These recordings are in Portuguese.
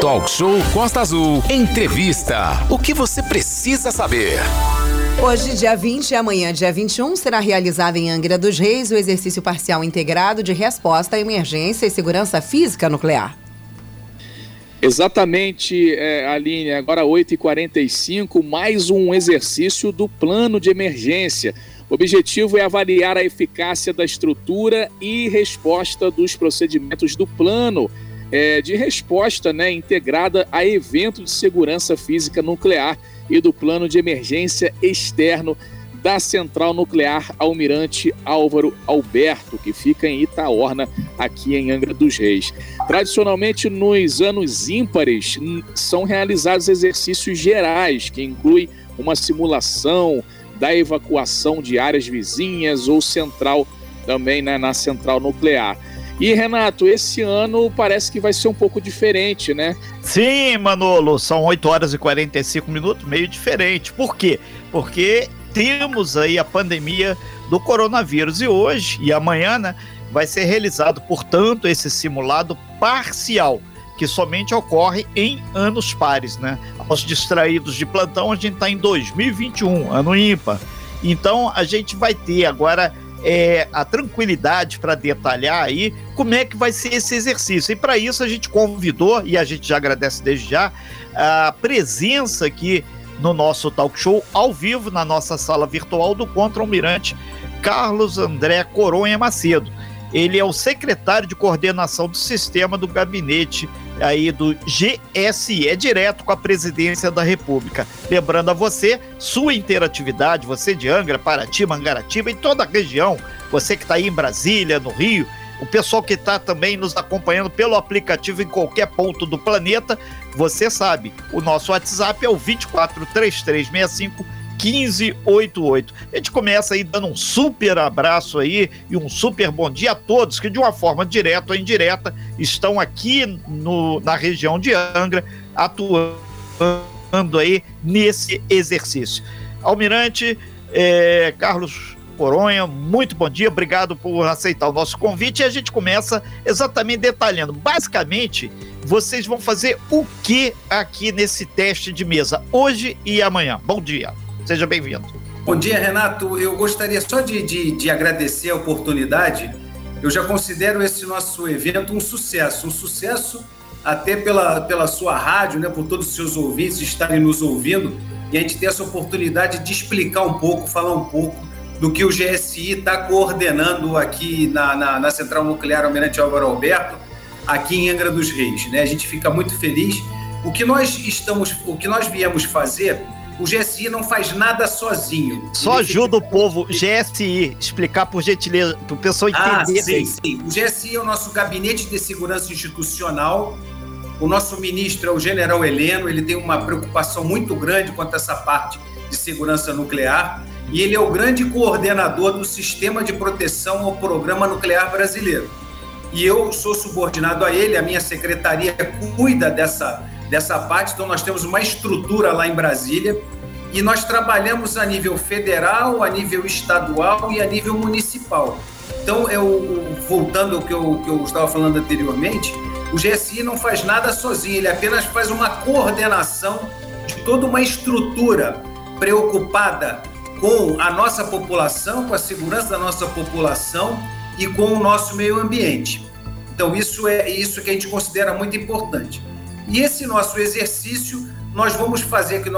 Talk Show Costa Azul. Entrevista. O que você precisa saber? Hoje, dia 20 e amanhã, dia 21, será realizado em Angra dos Reis o exercício parcial integrado de resposta à emergência e segurança física nuclear. Exatamente, é, Aline, agora 8h45, mais um exercício do plano de emergência. O objetivo é avaliar a eficácia da estrutura e resposta dos procedimentos do plano é, de resposta né, integrada a evento de segurança física nuclear e do plano de emergência externo da Central Nuclear Almirante Álvaro Alberto, que fica em Itaorna, aqui em Angra dos Reis. Tradicionalmente, nos anos ímpares, são realizados exercícios gerais, que incluem uma simulação da evacuação de áreas vizinhas ou central também né, na central nuclear. E Renato, esse ano parece que vai ser um pouco diferente, né? Sim, Manolo, são 8 horas e 45 minutos, meio diferente. Por quê? Porque temos aí a pandemia do coronavírus e hoje e amanhã, né, vai ser realizado, portanto, esse simulado parcial que somente ocorre em anos pares, né? Aos distraídos de plantão, a gente está em 2021, ano ímpar. Então, a gente vai ter agora é, a tranquilidade para detalhar aí como é que vai ser esse exercício. E para isso a gente convidou, e a gente já agradece desde já, a presença aqui no nosso talk show ao vivo na nossa sala virtual do Contra-Almirante Carlos André Coronha Macedo. Ele é o secretário de coordenação do sistema do gabinete aí do GSE, direto com a presidência da República. Lembrando a você, sua interatividade, você de Angra, Paraty, Mangaratiba e toda a região, você que está aí em Brasília, no Rio, o pessoal que está também nos acompanhando pelo aplicativo em qualquer ponto do planeta, você sabe, o nosso WhatsApp é o 243365 1588. A gente começa aí dando um super abraço aí e um super bom dia a todos que de uma forma direta ou indireta estão aqui no, na região de Angra atuando aí nesse exercício. Almirante é, Carlos Coronha, muito bom dia, obrigado por aceitar o nosso convite e a gente começa exatamente detalhando. Basicamente, vocês vão fazer o que aqui nesse teste de mesa, hoje e amanhã. Bom dia. Seja bem-vindo. Bom dia, Renato. Eu gostaria só de, de, de, agradecer a oportunidade. Eu já considero esse nosso evento um sucesso, um sucesso até pela, pela sua rádio, né, por todos os seus ouvintes estarem nos ouvindo e a gente ter essa oportunidade de explicar um pouco, falar um pouco do que o GSI está coordenando aqui na, na, na, Central Nuclear Almirante Álvaro Alberto, aqui em Angra dos Reis. Né? A gente fica muito feliz. O que nós estamos, o que nós viemos fazer o GSI não faz nada sozinho. Só ajuda o povo, GSI, explicar por gentileza, para o pessoal ah, entender. Ah, sim, sim. O GSI é o nosso gabinete de segurança institucional. O nosso ministro é o general Heleno, ele tem uma preocupação muito grande quanto a essa parte de segurança nuclear. E ele é o grande coordenador do sistema de proteção ao programa nuclear brasileiro. E eu sou subordinado a ele, a minha secretaria cuida dessa dessa parte. Então, nós temos uma estrutura lá em Brasília e nós trabalhamos a nível federal, a nível estadual e a nível municipal. Então, eu, voltando ao que eu, que eu estava falando anteriormente, o GSI não faz nada sozinho, ele apenas faz uma coordenação de toda uma estrutura preocupada com a nossa população, com a segurança da nossa população e com o nosso meio ambiente. Então, isso é isso que a gente considera muito importante. E esse nosso exercício nós vamos fazer que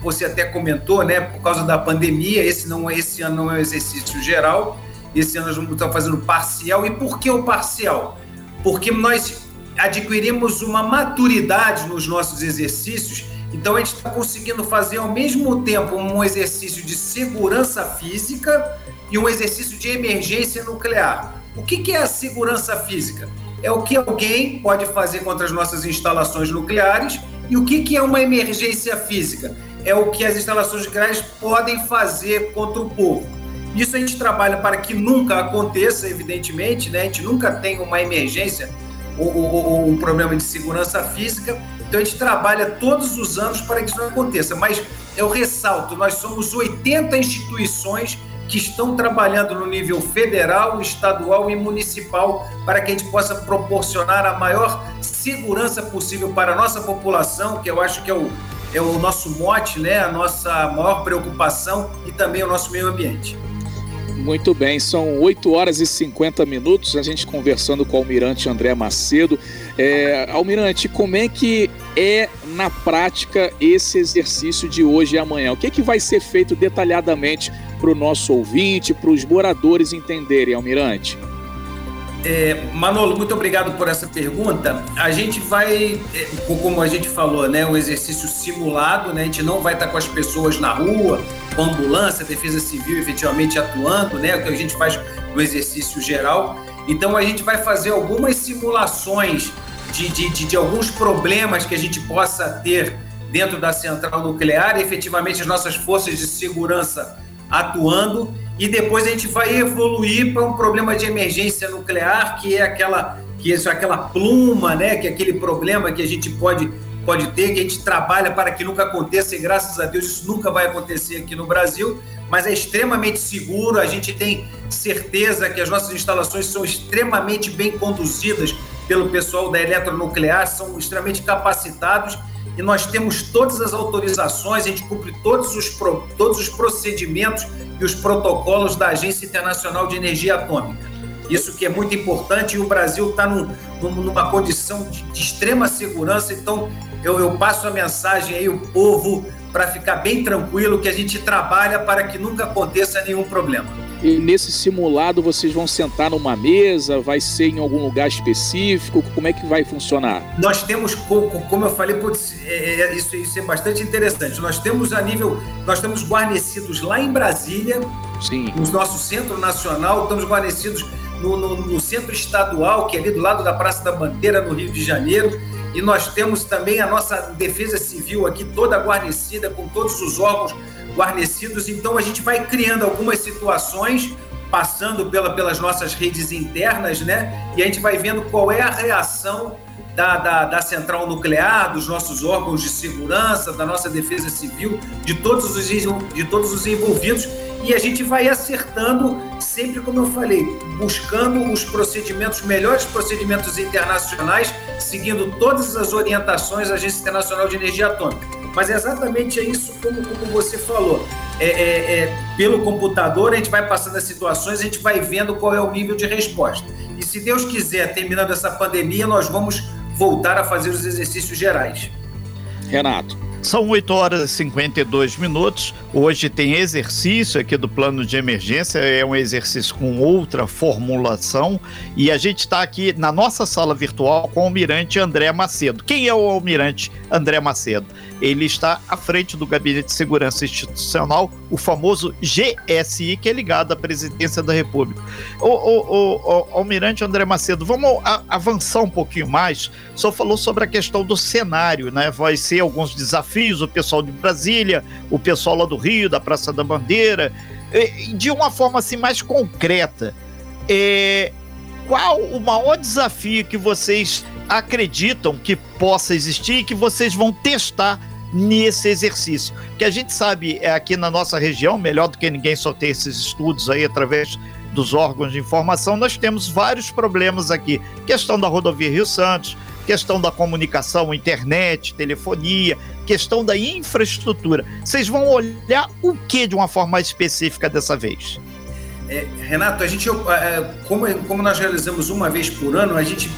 você até comentou, né, por causa da pandemia, esse não esse ano não é um exercício geral, esse ano nós vamos estar fazendo parcial. E por que o parcial? Porque nós adquirimos uma maturidade nos nossos exercícios, então a gente está conseguindo fazer ao mesmo tempo um exercício de segurança física e um exercício de emergência nuclear. O que, que é a segurança física? É o que alguém pode fazer contra as nossas instalações nucleares e o que, que é uma emergência física? É o que as instalações nucleares podem fazer contra o povo. Isso a gente trabalha para que nunca aconteça, evidentemente, né? a gente nunca tem uma emergência ou, ou, ou um problema de segurança física, então a gente trabalha todos os anos para que isso não aconteça. Mas eu ressalto, nós somos 80 instituições que estão trabalhando no nível federal, estadual e municipal para que a gente possa proporcionar a maior segurança possível para a nossa população, que eu acho que é o, é o nosso mote, né? a nossa maior preocupação e também o nosso meio ambiente. Muito bem, são 8 horas e 50 minutos, a gente conversando com o Almirante André Macedo. É, Almirante, como é que é na prática esse exercício de hoje e amanhã? O que, é que vai ser feito detalhadamente para o nosso ouvinte, para os moradores entenderem, Almirante? É, Manolo, muito obrigado por essa pergunta. A gente vai, é, como a gente falou, né, um exercício simulado, né, a gente não vai estar com as pessoas na rua, com ambulância, defesa civil efetivamente atuando, né, o que a gente faz no exercício geral. Então a gente vai fazer algumas simulações de, de, de, de alguns problemas que a gente possa ter dentro da central nuclear, efetivamente as nossas forças de segurança atuando e depois a gente vai evoluir para um problema de emergência nuclear, que é aquela que é aquela pluma, né, que é aquele problema que a gente pode pode ter, que a gente trabalha para que nunca aconteça, e graças a Deus isso nunca vai acontecer aqui no Brasil, mas é extremamente seguro, a gente tem certeza que as nossas instalações são extremamente bem conduzidas pelo pessoal da eletronuclear, são extremamente capacitados e nós temos todas as autorizações, a gente cumpre todos os, todos os procedimentos e os protocolos da Agência Internacional de Energia Atômica. Isso que é muito importante e o Brasil está num, numa condição de, de, extrema segurança, então eu, eu passo a mensagem aí, o povo, para ficar bem tranquilo que a gente trabalha para que nunca aconteça nenhum problema. E nesse simulado vocês vão sentar numa mesa? Vai ser em algum lugar específico? Como é que vai funcionar? Nós temos, como eu falei, é, é, isso, isso é bastante interessante. Nós temos a nível, nós temos guarnecidos lá em Brasília, Sim. no nosso centro nacional, estamos guarnecidos no, no, no centro estadual, que é ali do lado da Praça da Bandeira, no Rio de Janeiro. E nós temos também a nossa defesa civil aqui toda guarnecida, com todos os órgãos guarnecidos. Então a gente vai criando algumas situações, passando pela, pelas nossas redes internas, né? E a gente vai vendo qual é a reação da, da, da, central nuclear, dos nossos órgãos de segurança, da nossa defesa civil, de todos os, de todos os envolvidos. E a gente vai acertando, sempre como eu falei, buscando os procedimentos, melhores procedimentos internacionais, seguindo todas as orientações da Agência Internacional de Energia Atômica. Mas é exatamente isso como, como você falou. É, é, é, pelo computador, a gente vai passando as situações, a gente vai vendo qual é o nível de resposta. E se Deus quiser, terminando essa pandemia, nós vamos voltar a fazer os exercícios gerais. Renato. São 8 horas e 52 minutos. Hoje tem exercício aqui do plano de emergência, é um exercício com outra formulação. E a gente está aqui na nossa sala virtual com o almirante André Macedo. Quem é o almirante André Macedo? Ele está à frente do Gabinete de Segurança Institucional, o famoso GSI, que é ligado à Presidência da República. O, o, o, o almirante André Macedo, vamos a, avançar um pouquinho mais. Só falou sobre a questão do cenário, né? Vai ser alguns desafios, o pessoal de Brasília, o pessoal lá do Rio, da Praça da Bandeira, de uma forma assim mais concreta. É, qual o maior desafio que vocês acreditam que possa existir e que vocês vão testar nesse exercício. Que a gente sabe é aqui na nossa região, melhor do que ninguém só ter esses estudos aí através dos órgãos de informação, nós temos vários problemas aqui. Questão da rodovia Rio Santos, questão da comunicação, internet, telefonia, questão da infraestrutura. Vocês vão olhar o que de uma forma específica dessa vez? É, Renato, a gente, é, como, como nós realizamos uma vez por ano, a gente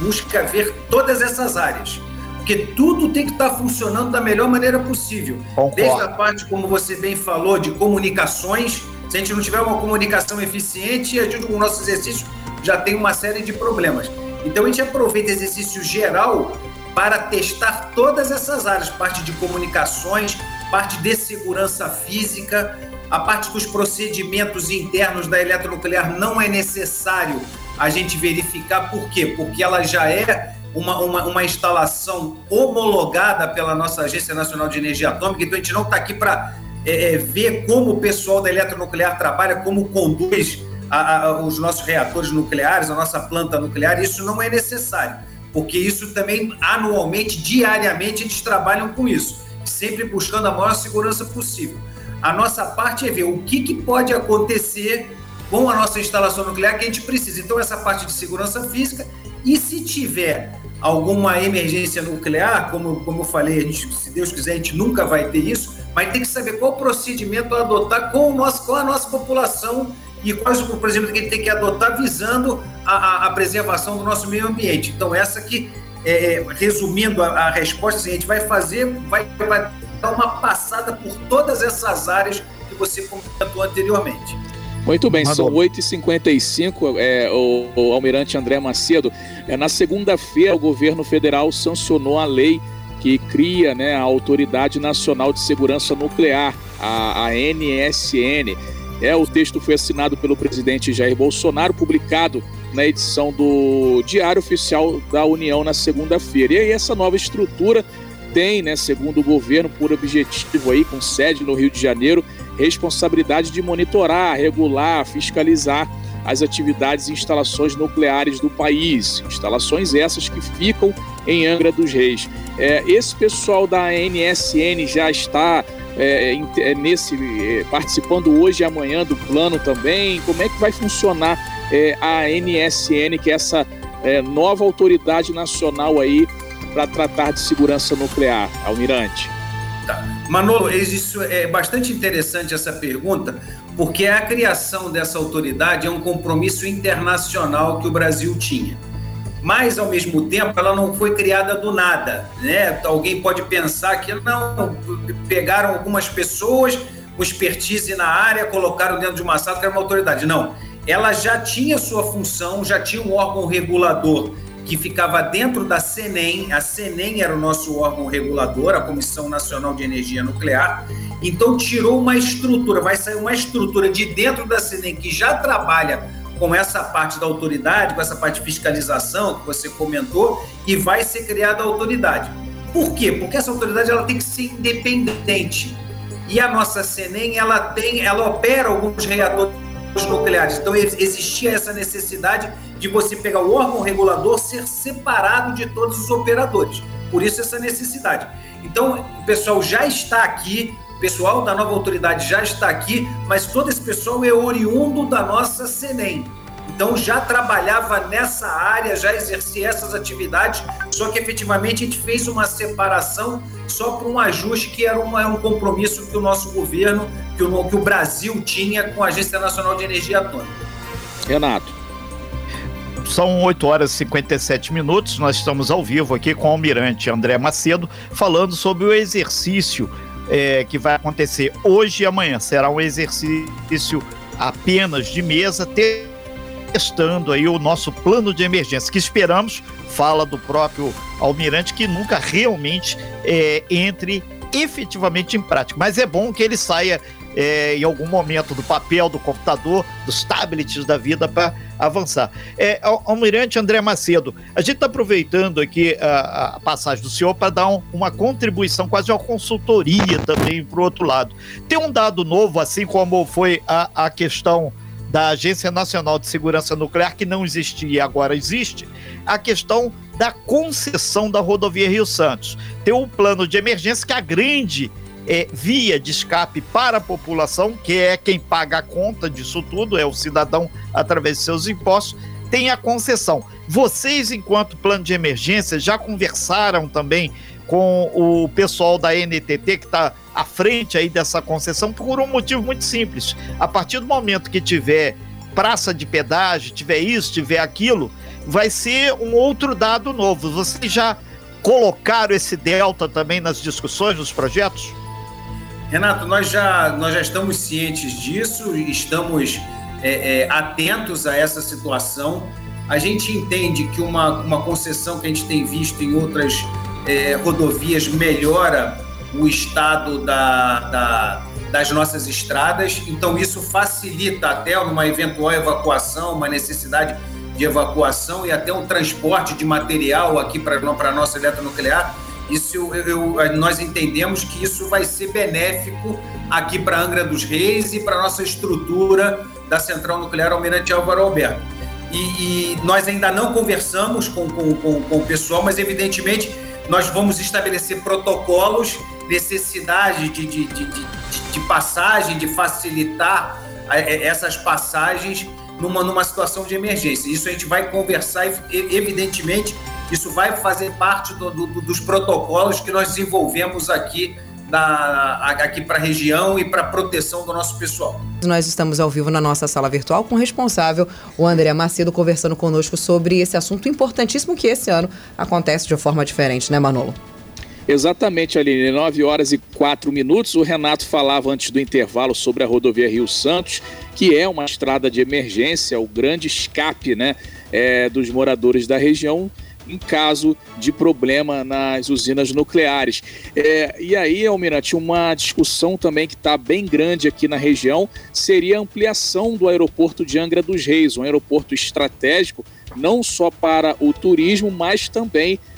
busca ver todas essas áreas porque tudo tem que estar funcionando da melhor maneira possível. Concordo. Desde a parte, como você bem falou, de comunicações. Se a gente não tiver uma comunicação eficiente, a gente, o nosso exercício já tem uma série de problemas. Então a gente aproveita exercício geral para testar todas essas áreas, parte de comunicações, parte de segurança física, a parte dos procedimentos internos da eletronuclear não é necessário a gente verificar por quê? Porque ela já é uma, uma, uma instalação homologada pela nossa Agência Nacional de Energia Atômica, então a gente não está aqui para é, é, ver como o pessoal da eletronuclear trabalha, como conduz a, a, os nossos reatores nucleares, a nossa planta nuclear, isso não é necessário, porque isso também, anualmente, diariamente, eles trabalham com isso, sempre buscando a maior segurança possível. A nossa parte é ver o que, que pode acontecer com a nossa instalação nuclear que a gente precisa. Então, essa parte de segurança física. E se tiver alguma emergência nuclear, como, como eu falei, a gente, se Deus quiser, a gente nunca vai ter isso, mas tem que saber qual procedimento adotar com, o nosso, com a nossa população e quais o procedimento que a gente tem que adotar visando a, a, a preservação do nosso meio ambiente. Então, essa aqui, é, é, resumindo a, a resposta, assim, a gente vai fazer, vai, vai dar uma passada por todas essas áreas que você comentou anteriormente. Muito bem, são 8h55. É, o, o, almirante André Macedo. É, na segunda-feira, o governo federal sancionou a lei que cria né, a Autoridade Nacional de Segurança Nuclear, a, a NSN. É, o texto foi assinado pelo presidente Jair Bolsonaro, publicado na edição do Diário Oficial da União na segunda-feira. E aí, essa nova estrutura tem, né, segundo o governo, por objetivo aí, com sede no Rio de Janeiro, responsabilidade de monitorar, regular, fiscalizar as atividades e instalações nucleares do país. Instalações essas que ficam em Angra dos Reis. É, esse pessoal da NSN já está é, é, nesse é, participando hoje e amanhã do plano também. Como é que vai funcionar é, a NSN, que é essa é, nova autoridade nacional aí para tratar de segurança nuclear, Almirante? Tá. Manolo, isso é bastante interessante essa pergunta, porque a criação dessa autoridade é um compromisso internacional que o Brasil tinha. Mas, ao mesmo tempo, ela não foi criada do nada. Né? Alguém pode pensar que não, pegaram algumas pessoas com expertise na área, colocaram dentro de uma sala que era uma autoridade. Não, ela já tinha sua função, já tinha um órgão regulador que ficava dentro da CENEM. A CENEM era o nosso órgão regulador, a Comissão Nacional de Energia Nuclear. Então, tirou uma estrutura, vai sair uma estrutura de dentro da CENEM que já trabalha com essa parte da autoridade, com essa parte de fiscalização que você comentou, e vai ser criada a autoridade. Por quê? Porque essa autoridade ela tem que ser independente. E a nossa CENEM, ela tem, ela opera alguns reatores nucleares. Então existia essa necessidade de você pegar o órgão regulador ser separado de todos os operadores. Por isso essa necessidade. Então o pessoal já está aqui, pessoal da nova autoridade já está aqui, mas todo esse pessoal é oriundo da nossa CENEM. Então já trabalhava nessa área, já exercia essas atividades, só que efetivamente a gente fez uma separação só para um ajuste que era, era um compromisso que o nosso governo, que o, que o Brasil tinha com a Agência Nacional de Energia Atômica. Renato. São 8 horas e 57 minutos. Nós estamos ao vivo aqui com o almirante André Macedo, falando sobre o exercício é, que vai acontecer hoje e amanhã. Será um exercício apenas de mesa, testando aí o nosso plano de emergência, que esperamos, fala do próprio almirante, que nunca realmente é, entre efetivamente em prática. Mas é bom que ele saia é, em algum momento do papel, do computador, dos tablets da vida para avançar. É, Almirante André Macedo, a gente está aproveitando aqui a, a, passagem do senhor para dar um, uma contribuição, quase uma consultoria também para o outro lado. Tem um dado novo, assim como foi a, a questão da Agência Nacional de Segurança Nuclear, que não existia e agora existe, a questão da concessão da rodovia Rio Santos. Tem um plano de emergência que a grande é, via de escape para a população, que é quem paga a conta disso tudo, é o cidadão através de seus impostos, tem a concessão. Vocês, enquanto plano de emergência, já conversaram também com o pessoal da NTT que está à frente aí dessa concessão por um motivo muito simples. A partir do momento que tiver praça de pedágio, tiver isso, tiver aquilo, vai ser um outro dado novo. Vocês já colocaram esse delta também nas discussões, nos projetos? Renato, nós já, nós já estamos cientes disso, estamos é, é, atentos a essa situação. A gente entende que uma, uma concessão que a gente tem visto em outras é, rodovias melhora o estado da, da, das nossas estradas, então isso facilita até uma eventual evacuação, uma necessidade de evacuação e até um transporte de material aqui para a nossa eletronuclear isso eu, eu, nós entendemos que isso vai ser benéfico aqui para Angra dos Reis e para nossa estrutura da Central Nuclear Almirante Álvaro Alberto. E, e nós ainda não conversamos com, com, com, com, o pessoal, mas evidentemente nós vamos estabelecer protocolos, necessidade de, de, de, de de passagem, de facilitar essas passagens numa, numa situação de emergência. Isso a gente vai conversar e, evidentemente, isso vai fazer parte do, do, dos protocolos que nós desenvolvemos aqui da, aqui para a região e para proteção do nosso pessoal. Nós estamos ao vivo na nossa sala virtual com o responsável, o André Macedo, conversando conosco sobre esse assunto importantíssimo que esse ano acontece de forma diferente, né, Manolo? Exatamente, Aline. 9 horas e 4 minutos. O Renato falava antes do intervalo sobre a rodovia Rio Santos, que é uma estrada de emergência, o grande escape né, é, dos moradores da região em caso de problema nas usinas nucleares. É, e aí, Almirante, uma discussão também que está bem grande aqui na região seria a ampliação do aeroporto de Angra dos Reis, um aeroporto estratégico não só para o turismo, mas também para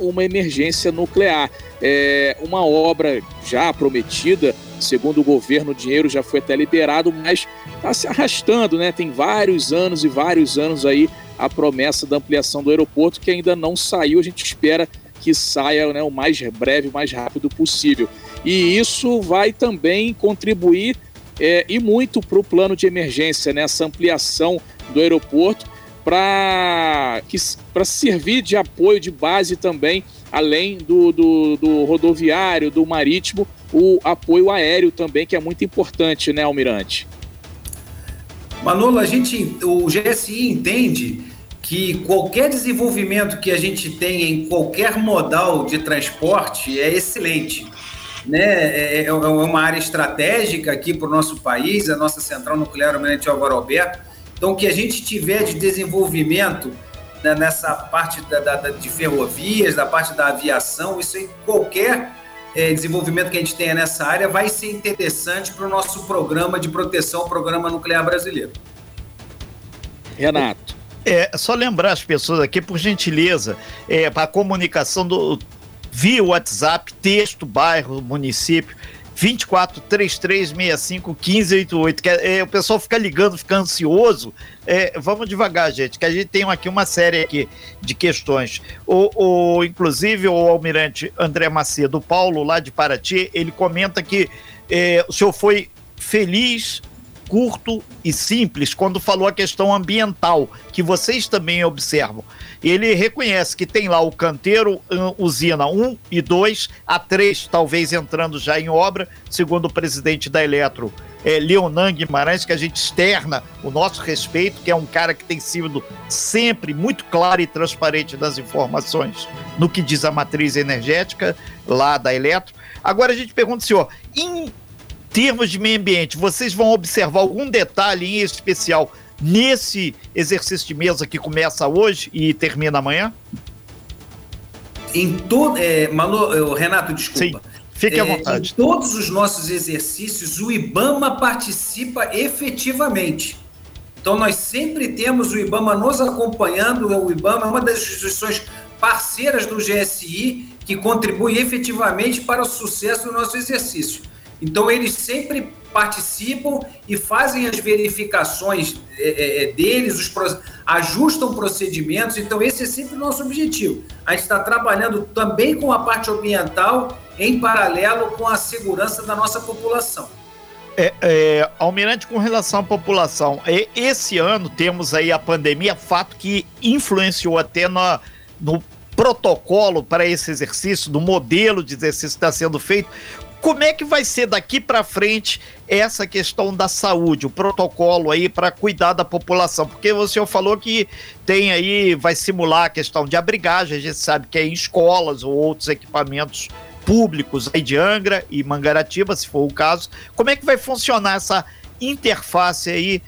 uma emergência nuclear. É uma obra já prometida, segundo o governo, o dinheiro já foi até liberado, mas está se arrastando, né? Tem vários anos e vários anos aí a promessa da ampliação do aeroporto que ainda não saiu. A gente espera que saia né, o mais breve, o mais rápido possível. E isso vai também contribuir é, e muito para o plano de emergência, né, ampliação do aeroporto para servir de apoio de base também, além do, do, do, rodoviário, do marítimo, o apoio aéreo também, que é muito importante, né, Almirante? Manolo, a gente, o GSI entende que qualquer desenvolvimento que a gente tenha em qualquer modal de transporte é excelente. Né? É, é, é uma área estratégica aqui para o nosso país, a nossa central nuclear Almirante Álvaro Alberto, então, o que a gente tiver de desenvolvimento né, nessa parte da, da, de ferrovias, da parte da aviação, isso em qualquer é, desenvolvimento que a gente tenha nessa área vai ser interessante para o nosso programa de proteção, o programa nuclear brasileiro. Renato. É, só lembrar as pessoas aqui, por gentileza, é, para a comunicação do, via WhatsApp, texto, bairro, município, 24 3365 1588. Que é, o pessoal fica ligando, fica ansioso. É, vamos devagar, gente, que a gente tem aqui uma série aqui de questões. O, o, inclusive, o almirante André Macedo, Paulo, lá de Paraty, ele comenta que é, o senhor foi feliz curto e simples quando falou a questão ambiental, que vocês também observam. Ele reconhece que tem lá o canteiro usina 1 e 2, a 3 talvez entrando já em obra, segundo o presidente da Eletro, é, Leonan Guimarães, que a gente externa o nosso respeito, que é um cara que tem sido sempre muito claro e transparente das informações no que diz a matriz energética lá da Eletro. Agora a gente pergunta, senhor, em termos de meio ambiente, vocês vão observar algum detalhe em especial nesse exercício de mesa que começa hoje e termina amanhã? Em todo, é, Manu, Renato, desculpa. Sim. Fique à é, vontade. Em todos os nossos exercícios, o IBAMA participa efetivamente. Então, nós sempre temos o IBAMA nos acompanhando. O IBAMA é uma das instituições parceiras do GSI que contribui efetivamente para o sucesso do nosso exercício. Então, eles sempre participam e fazem as verificações é, é, é deles, os ajustam procedimentos. Então, esse é sempre o nosso objetivo. A gente está trabalhando também com a parte ambiental em paralelo com a segurança da nossa população. É, é, Almirante, com relação à população, é, esse ano temos aí a pandemia, fato que influenciou até no, no protocolo para esse exercício, do modelo de exercício que está sendo feito. Como é que vai ser daqui para frente essa questão da saúde, o protocolo aí para cuidar da população? Porque senhor falou que tem aí, vai simular a questão de abrigagem, a gente sabe que é em escolas ou outros equipamentos públicos aí de Angra e Mangaratiba, se for o caso. Como é que vai funcionar essa interface aí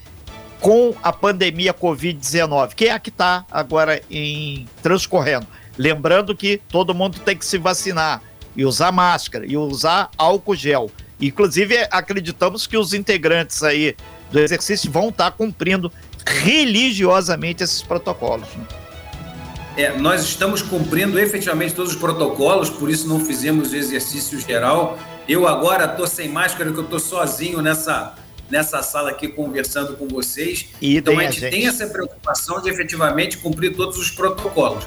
com a pandemia Covid-19, que é a que está agora em transcorrendo? Lembrando que todo mundo tem que se vacinar e usar máscara e usar álcool gel. Inclusive, acreditamos que os integrantes aí do exercício vão estar cumprindo religiosamente esses protocolos. Né? É, nós estamos cumprindo efetivamente todos os protocolos, por isso não fizemos o exercício geral. Eu agora estou sem máscara, porque eu estou sozinho nessa, nessa sala aqui conversando com vocês. E então a gente, a gente tem essa preocupação de efetivamente cumprir todos os protocolos.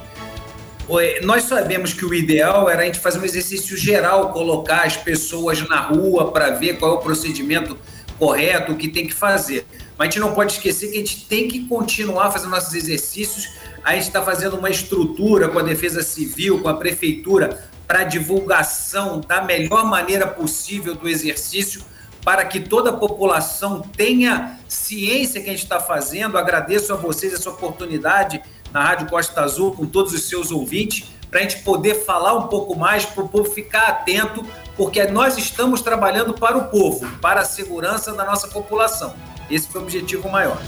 Nós sabemos que o ideal era a gente fazer um exercício geral, colocar as pessoas na rua para ver qual é o procedimento correto, o que tem que fazer. Mas a gente não pode esquecer que a gente tem que continuar fazendo nossos exercícios. A gente está fazendo uma estrutura com a Defesa Civil, com a Prefeitura, para divulgação da melhor maneira possível do exercício, para que toda a população tenha ciência que a gente está fazendo. Agradeço a vocês essa oportunidade na Rádio Costa Azul, com todos os seus ouvintes, para a gente poder falar um pouco mais, para o povo ficar atento, porque nós estamos trabalhando para o povo, para a segurança da nossa população. Esse foi o objetivo maior.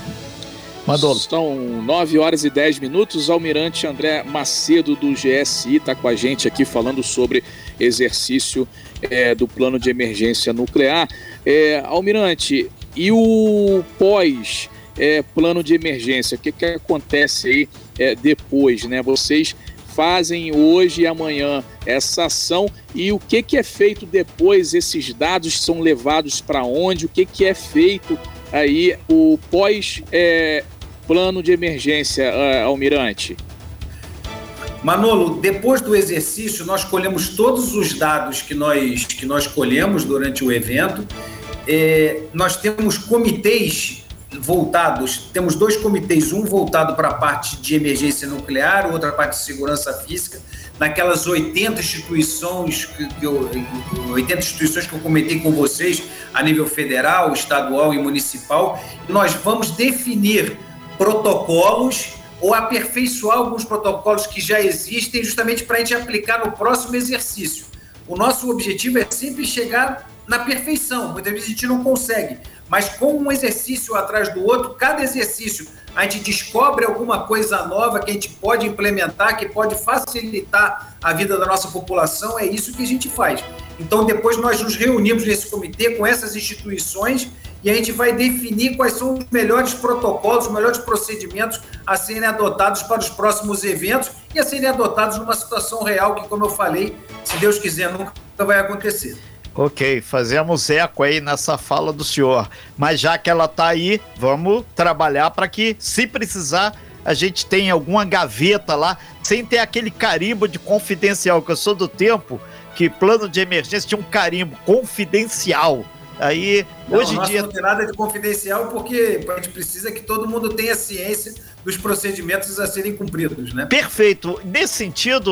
Mandolo. São 9 horas e 10 minutos. Almirante André Macedo, do GSI, está com a gente aqui falando sobre exercício é, do plano de emergência nuclear. É, Almirante, e o pós é, plano de emergência? O que, que acontece aí é, depois? Né? Vocês fazem hoje e amanhã essa ação e o que, que é feito depois? Esses dados são levados para onde? O que, que é feito aí o pós é, plano de emergência, uh, Almirante? Manolo, depois do exercício, nós colhemos todos os dados que nós, que nós colhemos durante o evento. É, nós temos comitês voltados, temos dois comitês, um voltado para a parte de emergência nuclear, outra parte de segurança física, naquelas 80 instituições que, eu, 80 instituições que eu comentei com vocês a nível federal, estadual e municipal. Nós vamos definir protocolos ou aperfeiçoar alguns protocolos que já existem, justamente para a gente aplicar no próximo exercício. O nosso objetivo é sempre chegar na perfeição. Muitas vezes a gente não consegue, mas com um exercício atrás do outro, cada exercício a gente descobre alguma coisa nova que a gente pode implementar, que pode facilitar a vida da nossa população. É isso que a gente faz. Então, depois nós nos reunimos nesse comitê com essas instituições e a gente vai definir quais são os melhores protocolos, os melhores procedimentos a serem adotados para os próximos eventos e a serem adotados numa situação real que, como eu falei, se Deus quiser, nunca vai acontecer. Ok, fazemos eco aí nessa fala do senhor. Mas já que ela está aí, vamos trabalhar para que, se precisar, a gente tenha alguma gaveta lá, sem ter aquele carimbo de confidencial, que eu sou do tempo que plano de emergência tinha um carimbo confidencial. Aí, não, hoje em dia. Não tem nada de confidencial, porque a gente precisa que todo mundo tenha ciência dos procedimentos a serem cumpridos, né? Perfeito. Nesse sentido,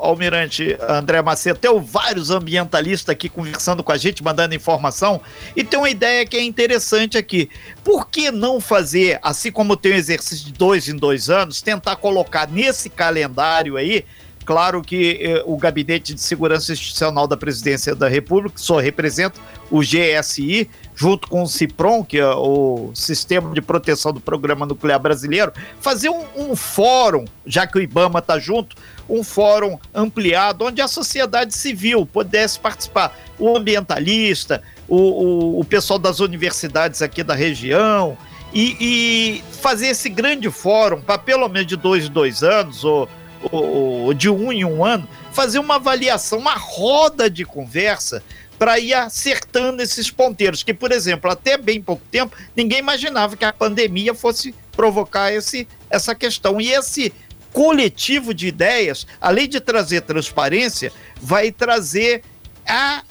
Almirante André Macedo, tem vários ambientalistas aqui conversando com a gente, mandando informação, e tem uma ideia que é interessante aqui. Por que não fazer, assim como tem o exercício de dois em dois anos, tentar colocar nesse calendário aí Claro que eh, o Gabinete de Segurança Institucional da Presidência da República, que só representa o GSI, junto com o CIPROM, que é o Sistema de Proteção do Programa Nuclear Brasileiro, fazer um, um fórum, já que o IBAMA está junto, um fórum ampliado, onde a sociedade civil pudesse participar, o ambientalista, o, o, o pessoal das universidades aqui da região, e, e fazer esse grande fórum para pelo menos de dois em dois anos, ou ou de um em um ano, fazer uma avaliação, uma roda de conversa para ir acertando esses ponteiros. Que, por exemplo, até bem pouco tempo, ninguém imaginava que a pandemia fosse provocar esse, essa questão. E esse coletivo de ideias, além de trazer transparência, vai trazer a,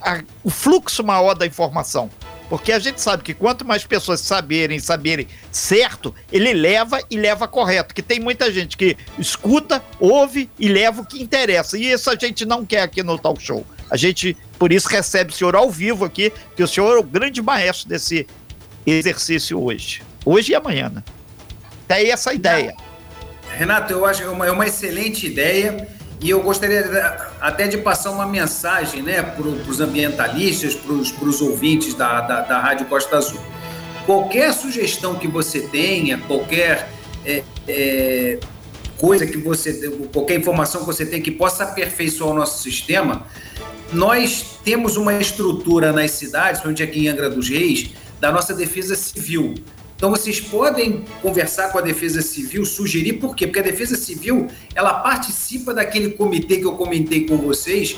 a, o fluxo maior da informação. Porque a gente sabe que quanto mais pessoas saberem, saberem certo, ele leva e leva correto. Que tem muita gente que escuta, ouve e leva o que interessa. E isso a gente não quer aqui no Talk Show. A gente, por isso, recebe o senhor ao vivo aqui, que o senhor é o grande maestro desse exercício hoje. Hoje e amanhã, né? Aí essa ideia. Renato, eu acho que é uma, é uma excelente ideia. E eu gostaria até de passar uma mensagem né, para os ambientalistas, para os ouvintes da, da, da, Rádio Costa Azul. Qualquer sugestão que você tenha, qualquer é, é, coisa que você, qualquer informação que você tenha que possa aperfeiçoar o nosso sistema, nós temos uma estrutura nas cidades, onde aqui em Angra dos Reis, da nossa defesa civil. Então vocês podem conversar com a Defesa Civil, sugerir por quê? Porque a Defesa Civil, ela participa daquele comitê que eu comentei com vocês,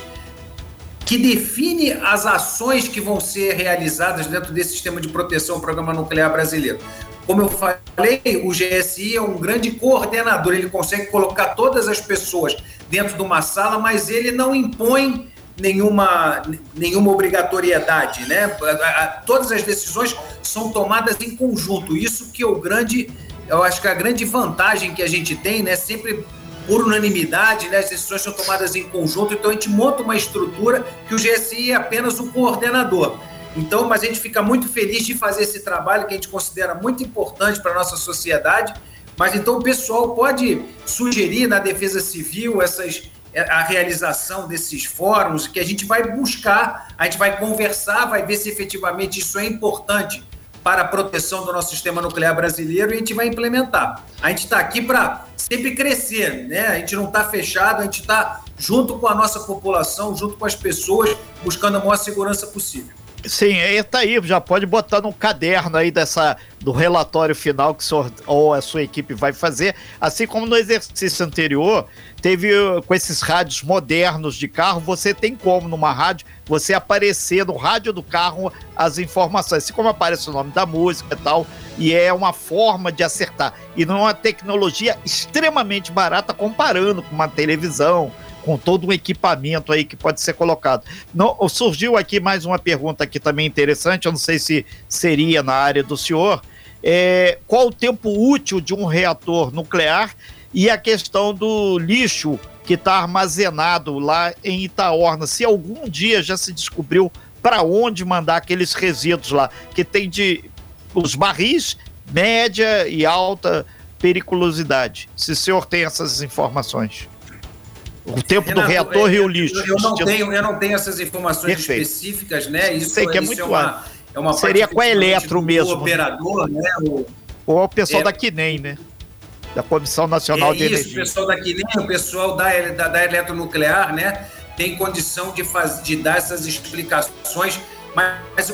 que define as ações que vão ser realizadas dentro desse sistema de proteção programa nuclear brasileiro. Como eu falei, o GSI é um grande coordenador, ele consegue colocar todas as pessoas dentro de uma sala, mas ele não impõe nenhuma, nenhuma obrigatoriedade, né? Todas as decisões são tomadas em conjunto. Isso que é o grande, eu acho que a grande vantagem que a gente tem, né? Sempre por unanimidade, né? As decisões são tomadas em conjunto, então a gente monta uma estrutura que o GSI é apenas o coordenador. Então, mas a gente fica muito feliz de fazer esse trabalho que a gente considera muito importante para a nossa sociedade. Mas então o pessoal pode sugerir na Defesa Civil essas, a realização desses fóruns que a gente vai buscar, a gente vai conversar, vai ver se efetivamente isso é importante para a proteção do nosso sistema nuclear brasileiro e a gente vai implementar. A gente está aqui para sempre crescer, né? A gente não está fechado, a gente está junto com a nossa população, junto com as pessoas, buscando a maior segurança possível. Sim, aí tá aí, já pode botar no caderno aí dessa do relatório final que senhor, ou a sua equipe vai fazer, assim como no exercício anterior, teve com esses rádios modernos de carro, você tem como numa rádio você aparecer no rádio do carro as informações, assim como aparece o nome da música e tal, e é uma forma de acertar. E não é uma tecnologia extremamente barata comparando com uma televisão, com todo um equipamento aí que pode ser colocado. Surgiu aqui mais uma pergunta aqui também interessante, eu não sei se seria na área do senhor. É, qual o tempo útil de um reator nuclear e a questão do lixo que está armazenado lá em Itaorna? Se algum dia já se descobriu para onde mandar aqueles resíduos lá, que tem de os barris média e alta periculosidade. Se o senhor tem essas informações. O tempo Renato, do reator é, e o lixo. Eu não, tenho, eu não tenho essas informações Perfeito. específicas, né? Isso, Sei que é, muito é uma, é uma Seria com a Eletro mesmo. operador, né? O, Ou o pessoal é, da QNEM, né? Da Comissão Nacional é de isso, Energia. o pessoal da QNEM, o pessoal da, da, da eletronuclear, né? Tem condição de, faz, de dar essas explicações. Mas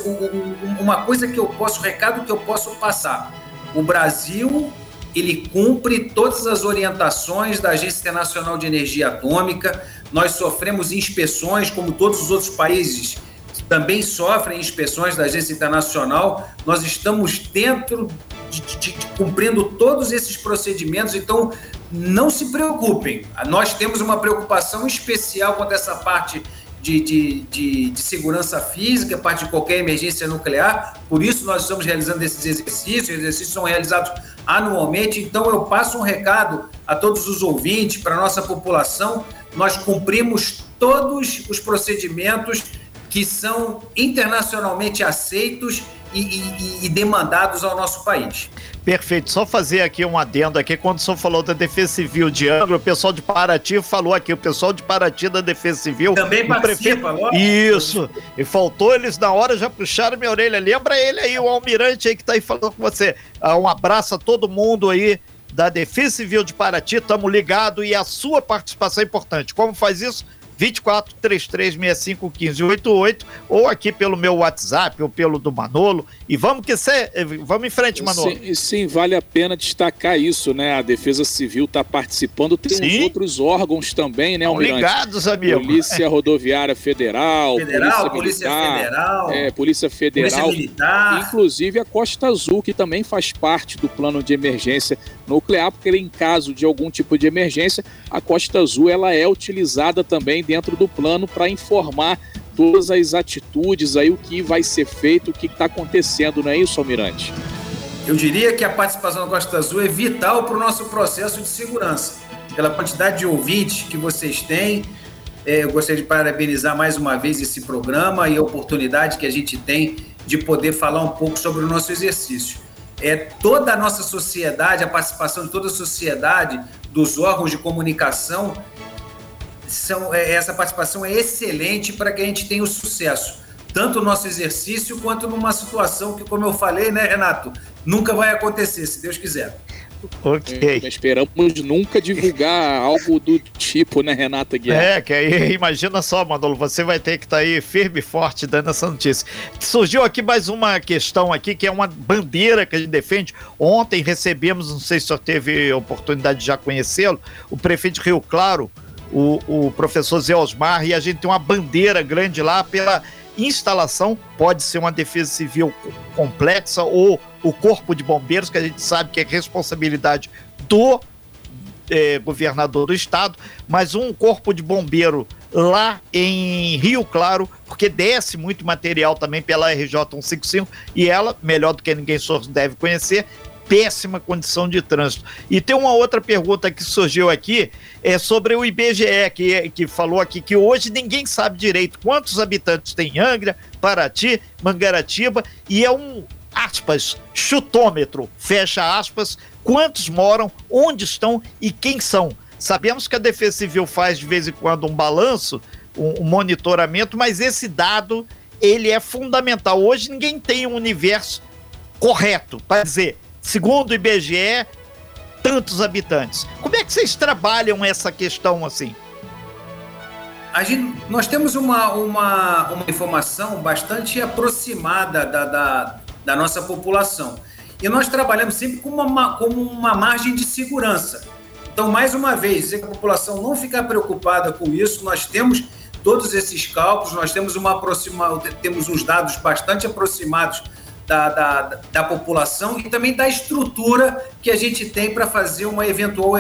uma coisa que eu posso, recado que eu posso passar. O Brasil ele cumpre todas as orientações da Agência Internacional de Energia Atômica. Nós sofremos inspeções, como todos os outros países também sofrem inspeções da Agência Internacional. Nós estamos dentro de, de, de, cumprindo todos esses procedimentos, então não se preocupem. Nós temos uma preocupação especial a essa parte de, de, de, de, segurança física, parte de qualquer emergência nuclear. Por isso, nós estamos realizando esses exercícios. Os exercícios são realizados anualmente. Então, eu passo um recado a todos os ouvintes, para a nossa população. Nós cumprimos todos os procedimentos que são internacionalmente aceitos e, e, e demandados ao nosso país. Perfeito. Só fazer aqui um adendo aqui. Quando o senhor falou da Defesa Civil de Angra, o pessoal de Paraty falou aqui, o pessoal de Paraty da Defesa Civil. Também participa, prefeito... Isso. E faltou eles na hora, já puxaram minha orelha. Lembra ele aí, o almirante aí que tá aí falando com você. Ah, um abraço a todo mundo aí da Defesa Civil de Paraty. Tamo ligado e a sua participação é importante. Como faz isso? 24 3365 1588 ou aqui pelo meu WhatsApp ou pelo do Manolo. E vamos que cê, vamos em frente, Manolo. Sim, sim, vale a pena destacar isso, né? A Defesa Civil está participando, tem sim. uns outros órgãos também, né, Almirante? Ligados, amigo. Polícia Rodoviária Federal, Federal Polícia, Polícia Militar, Federal, é, Polícia Federal, Polícia Militar. inclusive a Costa Azul, que também faz parte do plano de emergência nuclear, porque em caso de algum tipo de emergência, a Costa Azul ela é utilizada também dentro do plano para informar todas as atitudes aí, o que vai ser feito, o que está acontecendo, não é isso, Almirante? Eu diria que a participação da Costa Azul é vital para o nosso processo de segurança. Pela quantidade de ouvintes que vocês têm, é, eu gostaria de parabenizar mais uma vez esse programa e a oportunidade que a gente tem de poder falar um pouco sobre o nosso exercício. É toda a nossa sociedade, a participação de toda a sociedade, dos órgãos de comunicação, são, é, essa participação é excelente para que a gente tenha o sucesso, tanto no nosso exercício quanto numa situação que, como eu falei, né, Renato, nunca vai acontecer, se Deus quiser. Ok. É, esperamos nunca divulgar algo do tipo, né, Renata Guiar? É, que aí, imagina só, Manolo, você vai ter que estar tá aí firme e forte dando essa notícia. Surgiu aqui mais uma questão aqui, que é uma bandeira que a gente defende. Ontem recebemos, não sei se o senhor teve oportunidade de já conhecê-lo, o prefeito de Rio Claro, o, o professor Zé Osmar, e a gente tem uma bandeira grande lá pela instalação, pode ser uma defesa civil complexa ou o Corpo de Bombeiros, que a gente sabe que é responsabilidade do é, governador do estado, mas um corpo de bombeiro lá em Rio Claro, porque desce muito material também pela RJ 155 e ela, melhor do que ninguém deve conhecer, péssima condição de trânsito. E tem uma outra pergunta que surgiu aqui, é sobre o IBGE, que, que falou aqui que hoje ninguém sabe direito quantos habitantes tem Angra, Paraty, Mangaratiba, e é um, aspas, chutômetro, fecha aspas, quantos moram, onde estão e quem são. Sabemos que a Defesa Civil faz de vez em quando um balanço, um, um monitoramento, mas esse dado ele é fundamental. Hoje ninguém tem um universo correto para dizer, segundo o IBGE, tantos habitantes. Como é que vocês trabalham essa questão assim? Gente, nós temos uma, uma, uma informação bastante aproximada da, da, da nossa população. E nós trabalhamos sempre com uma, com uma margem de segurança. Então, mais uma vez, se a população não ficar preocupada com isso, nós temos todos esses cálculos, nós temos, uma aproxima, temos uns dados bastante aproximados da, da, da, população e também da estrutura que a gente tem para fazer uma eventual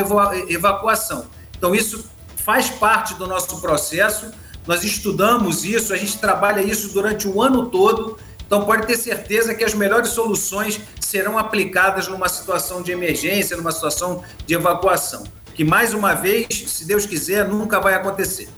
evacuação. Então, isso faz parte do nosso processo, nós estudamos isso, a gente trabalha isso durante o ano todo então, pode ter certeza que as melhores soluções serão aplicadas numa situação de emergência, numa situação de evacuação. Que, mais uma vez, se Deus quiser, nunca vai acontecer.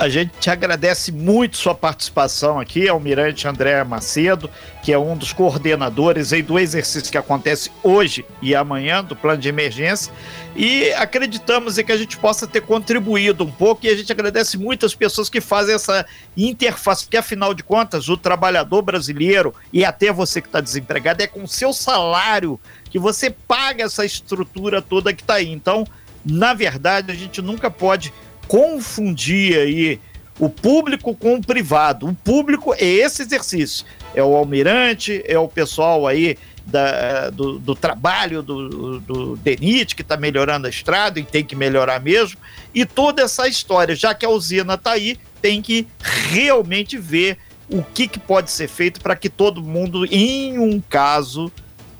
A gente te agradece muito sua participação aqui, Almirante André Macedo, que é um dos coordenadores aí do exercício que acontece hoje e amanhã do plano de emergência. E acreditamos em que a gente possa ter contribuído um pouco e a gente agradece muito as pessoas que fazem essa interface, porque afinal de contas, o trabalhador brasileiro e até você que está desempregado é com seu salário que você paga essa estrutura toda que está aí. Então, na verdade, a gente nunca pode confundir aí o público com o privado. O público é esse exercício. É o almirante, é o pessoal aí da, do, do, trabalho do, do DENIT, que está melhorando a estrada e tem que melhorar mesmo. E toda essa história, já que a usina está aí, tem que realmente ver o que, que pode ser feito para que todo mundo, em um caso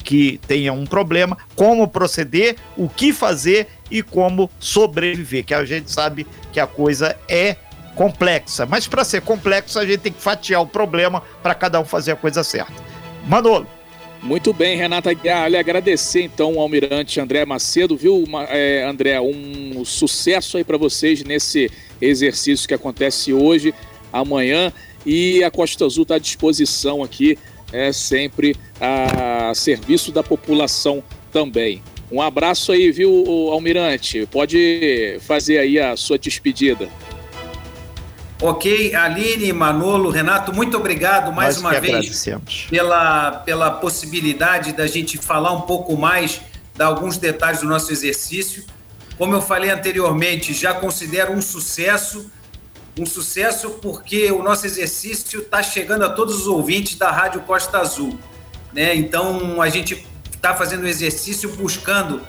que tenha um problema, como proceder, o que fazer e como sobreviver, que a gente sabe que a coisa é complexa. Mas para ser complexa, a gente tem que fatiar o problema para cada um fazer a coisa certa. Manolo. Muito bem, Renata Guiar. Agradecer então ao Almirante André Macedo, viu, é, André? Um sucesso aí para vocês nesse exercício que acontece hoje, amanhã. E a Costa Azul está à disposição aqui, é sempre a serviço da população também. Um abraço aí, viu, Almirante? Pode fazer aí a sua despedida. Ok, Aline, Manolo, Renato, muito obrigado mais Nós uma vez pela, pela possibilidade da gente falar um pouco mais, dar alguns detalhes do nosso exercício. Como eu falei anteriormente, já considero um sucesso, um sucesso porque o nosso exercício está chegando a todos os ouvintes da Rádio Costa Azul. Né? Então, a gente está fazendo o exercício buscando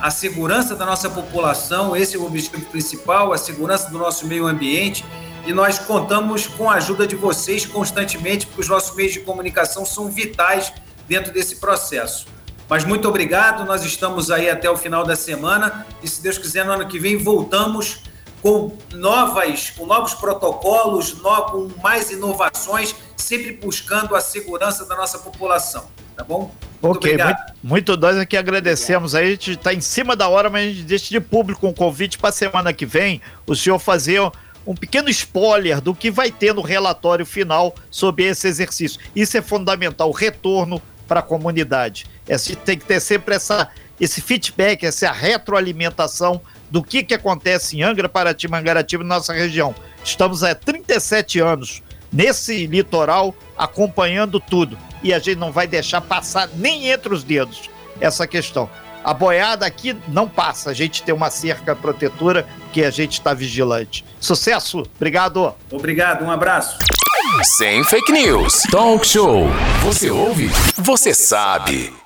a segurança da nossa população, esse é o objetivo principal, a segurança do nosso meio ambiente. E nós contamos com a ajuda de vocês constantemente, porque os nossos meios de comunicação são vitais dentro desse processo. Mas muito obrigado, nós estamos aí até o final da semana e, se Deus quiser, no ano que vem voltamos com novas, com novos protocolos, com mais inovações, sempre buscando a segurança da nossa população. Tá bom? Muito ok, obrigado. muito, muito nós aqui agradecemos. Aí a gente está em cima da hora, mas a gente deixa de público um convite para semana que vem o senhor fazer um pequeno spoiler do que vai ter no relatório final sobre esse exercício. Isso é fundamental, o retorno para a comunidade. É, tem que ter sempre essa, esse feedback, essa retroalimentação do que, que acontece em Angra, Paraty, Mangaratiba, nossa região. Estamos há 37 anos nesse litoral acompanhando tudo e a gente não vai deixar passar nem entre os dedos essa questão. A boiada aqui não passa, a gente tem uma cerca protetora que a gente está vigilante. Sucesso, obrigado. Obrigado, um abraço. Sem fake news. Talk show. Você ouve? Você sabe.